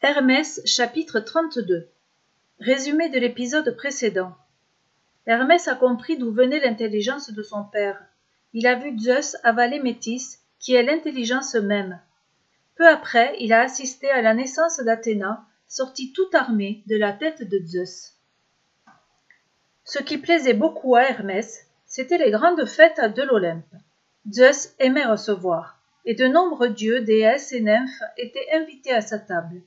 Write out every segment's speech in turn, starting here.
Hermès chapitre 32 Résumé de l'épisode précédent Hermès a compris d'où venait l'intelligence de son père. Il a vu Zeus avaler Métis, qui est l'intelligence même. Peu après, il a assisté à la naissance d'Athéna, sortie toute armée de la tête de Zeus. Ce qui plaisait beaucoup à Hermès, c'étaient les grandes fêtes de l'Olympe. Zeus aimait recevoir, et de nombreux dieux, déesses et nymphes étaient invités à sa table.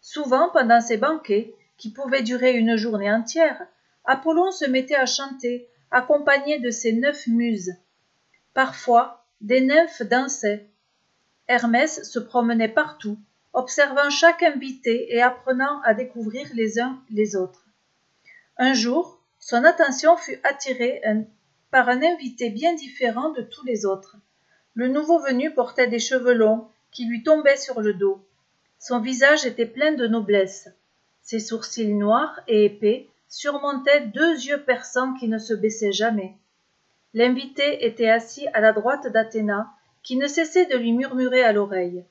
Souvent, pendant ces banquets, qui pouvaient durer une journée entière, Apollon se mettait à chanter, accompagné de ses neuf muses. Parfois, des nymphes dansaient. Hermès se promenait partout, observant chaque invité et apprenant à découvrir les uns les autres. Un jour, son attention fut attirée par un invité bien différent de tous les autres. Le nouveau venu portait des cheveux longs qui lui tombaient sur le dos. Son visage était plein de noblesse. Ses sourcils noirs et épais surmontaient deux yeux perçants qui ne se baissaient jamais. L'invité était assis à la droite d'Athéna, qui ne cessait de lui murmurer à l'oreille.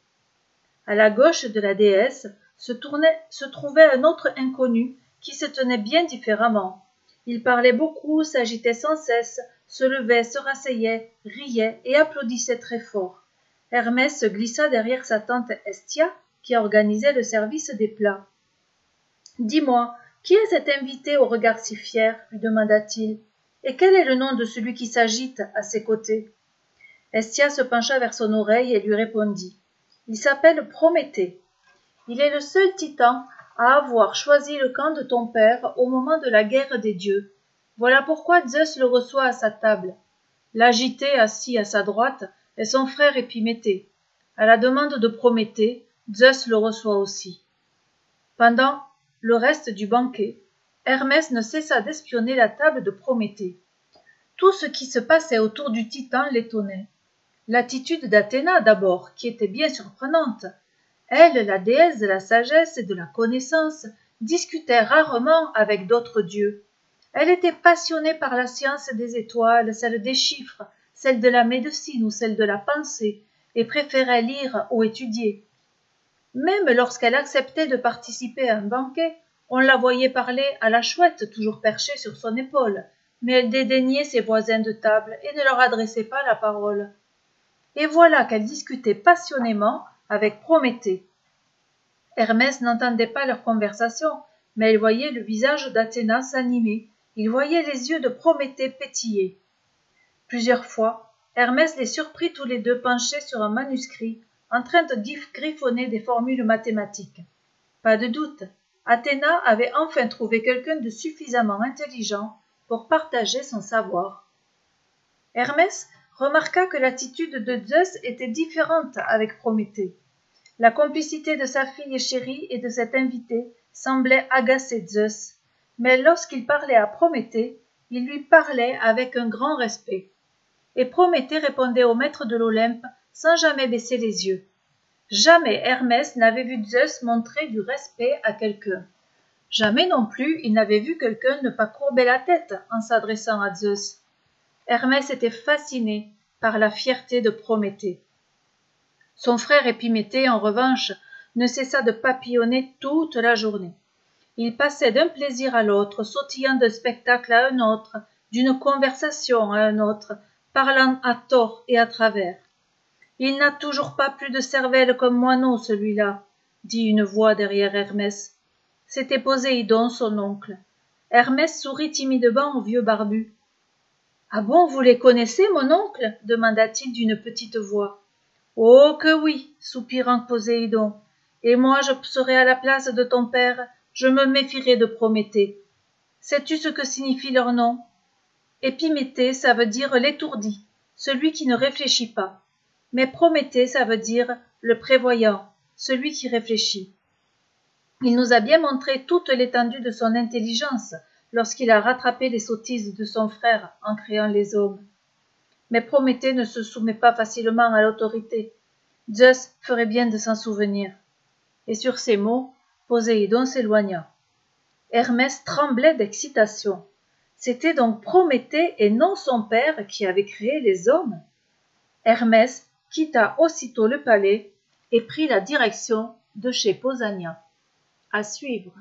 À la gauche de la déesse se, trouvait un autre inconnu qui se tenait bien différemment. Il parlait beaucoup, s'agitait sans cesse, se levait, se rasseyait, riait et applaudissait très fort. Hermès se glissa derrière sa tante Estia, qui organisait le service des plats. Dis-moi, qui est cet invité au regard si fier lui demanda-t-il. Et quel est le nom de celui qui s'agite à ses côtés? Estia se pencha vers son oreille et lui répondit. Il s'appelle Prométhée. Il est le seul titan à avoir choisi le camp de ton père au moment de la guerre des dieux. Voilà pourquoi Zeus le reçoit à sa table. L'agité assis à sa droite est son frère Épiméthée. À la demande de Prométhée, Zeus le reçoit aussi. Pendant le reste du banquet, Hermès ne cessa d'espionner la table de Prométhée. Tout ce qui se passait autour du titan l'étonnait. L'attitude d'Athéna d'abord, qui était bien surprenante. Elle, la déesse de la sagesse et de la connaissance, discutait rarement avec d'autres dieux. Elle était passionnée par la science des étoiles, celle des chiffres, celle de la médecine ou celle de la pensée, et préférait lire ou étudier. Même lorsqu'elle acceptait de participer à un banquet, on la voyait parler à la chouette toujours perchée sur son épaule, mais elle dédaignait ses voisins de table et ne leur adressait pas la parole. Et voilà qu'elle discutait passionnément avec Prométhée. Hermès n'entendait pas leur conversation, mais elle voyait le visage d'Athéna s'animer, il voyait les yeux de Prométhée pétiller. Plusieurs fois, Hermès les surprit tous les deux penchés sur un manuscrit, en train de griffonner des formules mathématiques. Pas de doute, Athéna avait enfin trouvé quelqu'un de suffisamment intelligent pour partager son savoir. Hermès remarqua que l'attitude de Zeus était différente avec Prométhée. La complicité de sa fille chérie et de cet invité semblait agacer Zeus, mais lorsqu'il parlait à Prométhée, il lui parlait avec un grand respect. Et Prométhée répondait au maître de l'Olympe sans jamais baisser les yeux. Jamais Hermès n'avait vu Zeus montrer du respect à quelqu'un. Jamais non plus il n'avait vu quelqu'un ne pas courber la tête en s'adressant à Zeus. Hermès était fasciné par la fierté de Prométhée. Son frère Épiméthée, en revanche, ne cessa de papillonner toute la journée. Il passait d'un plaisir à l'autre, sautillant d'un spectacle à un autre, d'une conversation à un autre, parlant à tort et à travers. Il n'a toujours pas plus de cervelle comme moineau, celui-là, dit une voix derrière Hermès. C'était Poséidon, son oncle. Hermès sourit timidement au vieux barbu. Ah bon, vous les connaissez, mon oncle? demanda-t-il d'une petite voix. Oh que oui, soupirant Poséidon. Et moi je serai à la place de ton père, je me méfierai de Prométhée. Sais-tu ce que signifie leur nom Épiméthée, ça veut dire l'étourdi, celui qui ne réfléchit pas mais Prométhée, ça veut dire le prévoyant, celui qui réfléchit. Il nous a bien montré toute l'étendue de son intelligence lorsqu'il a rattrapé les sottises de son frère en créant les hommes. Mais Prométhée ne se soumet pas facilement à l'autorité. Zeus ferait bien de s'en souvenir. Et sur ces mots, Poséidon s'éloigna. Hermès tremblait d'excitation. C'était donc Prométhée et non son père qui avait créé les hommes. Hermès quitta aussitôt le palais et prit la direction de chez Pausania. À suivre.